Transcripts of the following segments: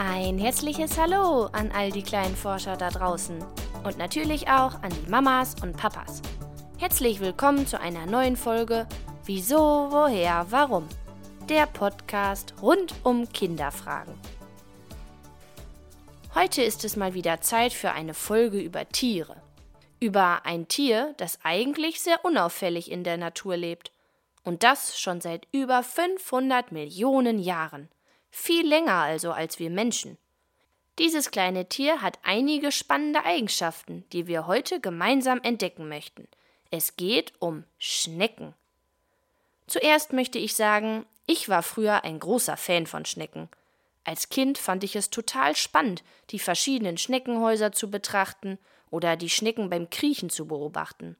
Ein herzliches Hallo an all die kleinen Forscher da draußen und natürlich auch an die Mamas und Papas. Herzlich willkommen zu einer neuen Folge Wieso, woher, warum? Der Podcast rund um Kinderfragen. Heute ist es mal wieder Zeit für eine Folge über Tiere. Über ein Tier, das eigentlich sehr unauffällig in der Natur lebt. Und das schon seit über 500 Millionen Jahren. Viel länger also als wir Menschen. Dieses kleine Tier hat einige spannende Eigenschaften, die wir heute gemeinsam entdecken möchten. Es geht um Schnecken. Zuerst möchte ich sagen, ich war früher ein großer Fan von Schnecken. Als Kind fand ich es total spannend, die verschiedenen Schneckenhäuser zu betrachten oder die Schnecken beim Kriechen zu beobachten.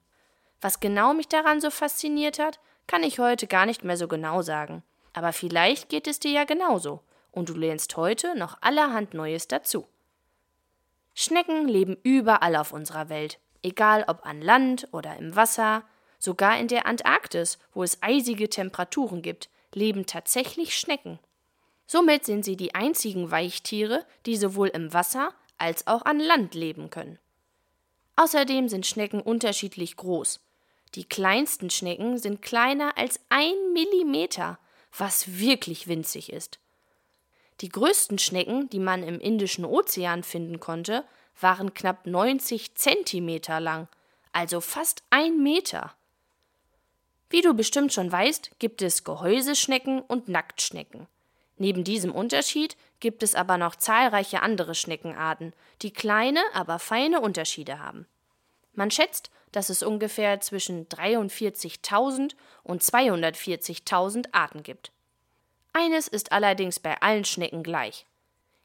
Was genau mich daran so fasziniert hat, kann ich heute gar nicht mehr so genau sagen. Aber vielleicht geht es dir ja genauso und du lernst heute noch allerhand Neues dazu. Schnecken leben überall auf unserer Welt, egal ob an Land oder im Wasser, sogar in der Antarktis, wo es eisige Temperaturen gibt, leben tatsächlich Schnecken. Somit sind sie die einzigen Weichtiere, die sowohl im Wasser als auch an Land leben können. Außerdem sind Schnecken unterschiedlich groß. Die kleinsten Schnecken sind kleiner als ein Millimeter was wirklich winzig ist. Die größten Schnecken, die man im Indischen Ozean finden konnte, waren knapp 90 Zentimeter lang, also fast ein Meter. Wie du bestimmt schon weißt, gibt es Gehäuseschnecken und Nacktschnecken. Neben diesem Unterschied gibt es aber noch zahlreiche andere Schneckenarten, die kleine, aber feine Unterschiede haben. Man schätzt, dass es ungefähr zwischen 43.000 und 240.000 Arten gibt. Eines ist allerdings bei allen Schnecken gleich.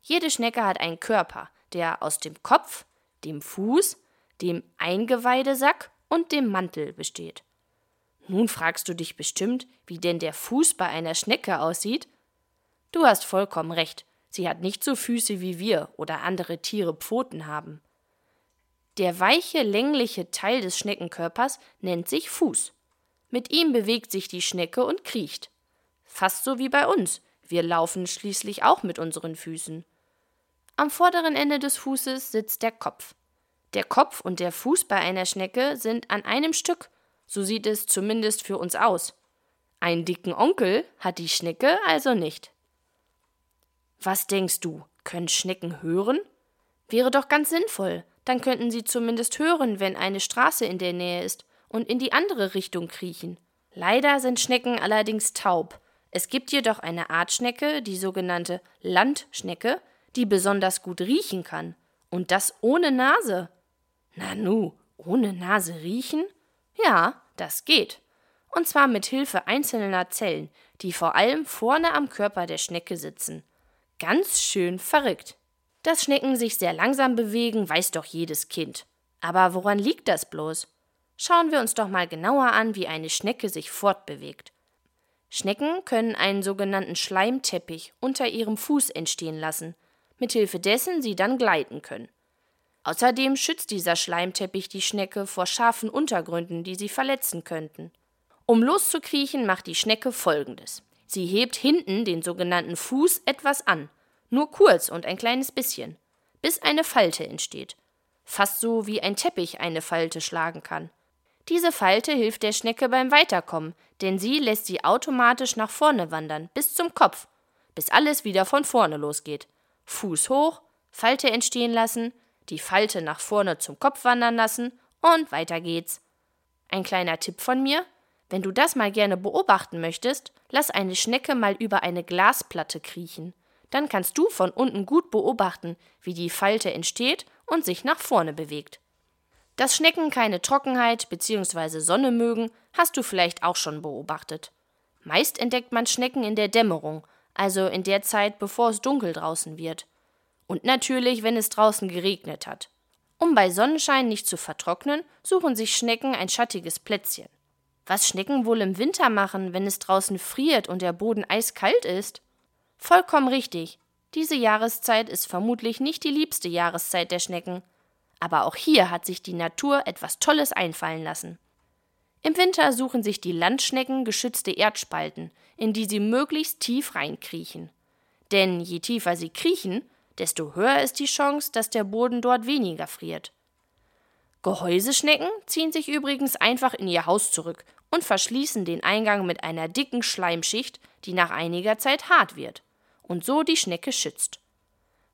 Jede Schnecke hat einen Körper, der aus dem Kopf, dem Fuß, dem Eingeweidesack und dem Mantel besteht. Nun fragst du dich bestimmt, wie denn der Fuß bei einer Schnecke aussieht? Du hast vollkommen recht, sie hat nicht so Füße wie wir oder andere Tiere Pfoten haben. Der weiche, längliche Teil des Schneckenkörpers nennt sich Fuß. Mit ihm bewegt sich die Schnecke und kriecht. Fast so wie bei uns. Wir laufen schließlich auch mit unseren Füßen. Am vorderen Ende des Fußes sitzt der Kopf. Der Kopf und der Fuß bei einer Schnecke sind an einem Stück. So sieht es zumindest für uns aus. Einen dicken Onkel hat die Schnecke also nicht. Was denkst du, können Schnecken hören? Wäre doch ganz sinnvoll dann könnten sie zumindest hören, wenn eine Straße in der Nähe ist und in die andere Richtung kriechen. Leider sind Schnecken allerdings taub. Es gibt jedoch eine Art Schnecke, die sogenannte Landschnecke, die besonders gut riechen kann. Und das ohne Nase. Nanu, ohne Nase riechen? Ja, das geht. Und zwar mit Hilfe einzelner Zellen, die vor allem vorne am Körper der Schnecke sitzen. Ganz schön verrückt. Dass Schnecken sich sehr langsam bewegen, weiß doch jedes Kind. Aber woran liegt das bloß? Schauen wir uns doch mal genauer an, wie eine Schnecke sich fortbewegt. Schnecken können einen sogenannten Schleimteppich unter ihrem Fuß entstehen lassen, mithilfe dessen sie dann gleiten können. Außerdem schützt dieser Schleimteppich die Schnecke vor scharfen Untergründen, die sie verletzen könnten. Um loszukriechen, macht die Schnecke folgendes. Sie hebt hinten den sogenannten Fuß etwas an nur kurz und ein kleines bisschen, bis eine Falte entsteht. Fast so wie ein Teppich eine Falte schlagen kann. Diese Falte hilft der Schnecke beim Weiterkommen, denn sie lässt sie automatisch nach vorne wandern, bis zum Kopf, bis alles wieder von vorne losgeht. Fuß hoch, Falte entstehen lassen, die Falte nach vorne zum Kopf wandern lassen und weiter geht's. Ein kleiner Tipp von mir: Wenn du das mal gerne beobachten möchtest, lass eine Schnecke mal über eine Glasplatte kriechen. Dann kannst du von unten gut beobachten, wie die Falte entsteht und sich nach vorne bewegt. Dass Schnecken keine Trockenheit bzw. Sonne mögen, hast du vielleicht auch schon beobachtet. Meist entdeckt man Schnecken in der Dämmerung, also in der Zeit, bevor es dunkel draußen wird. Und natürlich, wenn es draußen geregnet hat. Um bei Sonnenschein nicht zu vertrocknen, suchen sich Schnecken ein schattiges Plätzchen. Was Schnecken wohl im Winter machen, wenn es draußen friert und der Boden eiskalt ist? Vollkommen richtig. Diese Jahreszeit ist vermutlich nicht die liebste Jahreszeit der Schnecken. Aber auch hier hat sich die Natur etwas Tolles einfallen lassen. Im Winter suchen sich die Landschnecken geschützte Erdspalten, in die sie möglichst tief reinkriechen. Denn je tiefer sie kriechen, desto höher ist die Chance, dass der Boden dort weniger friert. Gehäuseschnecken ziehen sich übrigens einfach in ihr Haus zurück und verschließen den Eingang mit einer dicken Schleimschicht, die nach einiger Zeit hart wird und so die Schnecke schützt.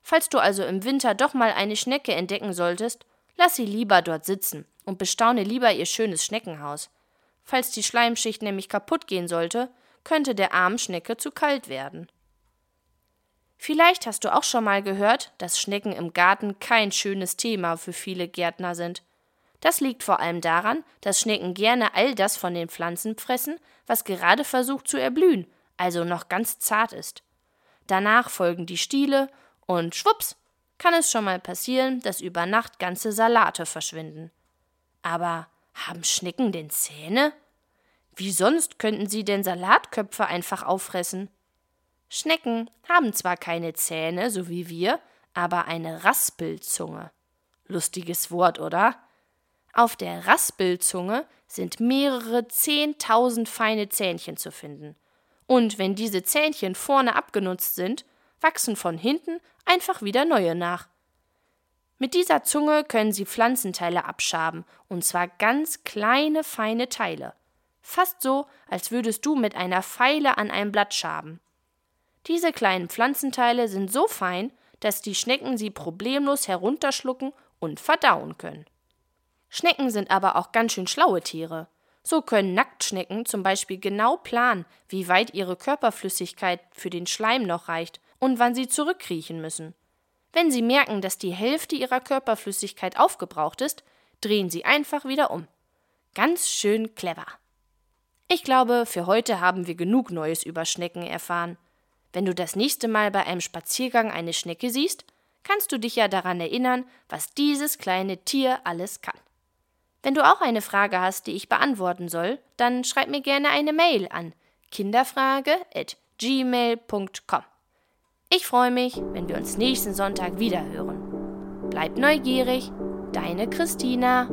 Falls du also im Winter doch mal eine Schnecke entdecken solltest, lass sie lieber dort sitzen und bestaune lieber ihr schönes Schneckenhaus. Falls die Schleimschicht nämlich kaputt gehen sollte, könnte der armen Schnecke zu kalt werden. Vielleicht hast du auch schon mal gehört, dass Schnecken im Garten kein schönes Thema für viele Gärtner sind. Das liegt vor allem daran, dass Schnecken gerne all das von den Pflanzen fressen, was gerade versucht zu erblühen, also noch ganz zart ist. Danach folgen die Stiele und schwupps kann es schon mal passieren, dass über Nacht ganze Salate verschwinden. Aber haben Schnecken denn Zähne? Wie sonst könnten sie denn Salatköpfe einfach auffressen? Schnecken haben zwar keine Zähne, so wie wir, aber eine Raspelzunge. Lustiges Wort, oder? Auf der Raspelzunge sind mehrere zehntausend feine Zähnchen zu finden. Und wenn diese Zähnchen vorne abgenutzt sind, wachsen von hinten einfach wieder neue nach. Mit dieser Zunge können sie Pflanzenteile abschaben, und zwar ganz kleine, feine Teile. Fast so, als würdest du mit einer Feile an ein Blatt schaben. Diese kleinen Pflanzenteile sind so fein, dass die Schnecken sie problemlos herunterschlucken und verdauen können. Schnecken sind aber auch ganz schön schlaue Tiere. So können Nacktschnecken zum Beispiel genau planen, wie weit ihre Körperflüssigkeit für den Schleim noch reicht und wann sie zurückkriechen müssen. Wenn sie merken, dass die Hälfte ihrer Körperflüssigkeit aufgebraucht ist, drehen sie einfach wieder um. Ganz schön clever. Ich glaube, für heute haben wir genug Neues über Schnecken erfahren. Wenn du das nächste Mal bei einem Spaziergang eine Schnecke siehst, kannst du dich ja daran erinnern, was dieses kleine Tier alles kann. Wenn du auch eine Frage hast, die ich beantworten soll, dann schreib mir gerne eine Mail an kinderfrage@gmail.com. Ich freue mich, wenn wir uns nächsten Sonntag wieder hören. Bleib neugierig, deine Christina.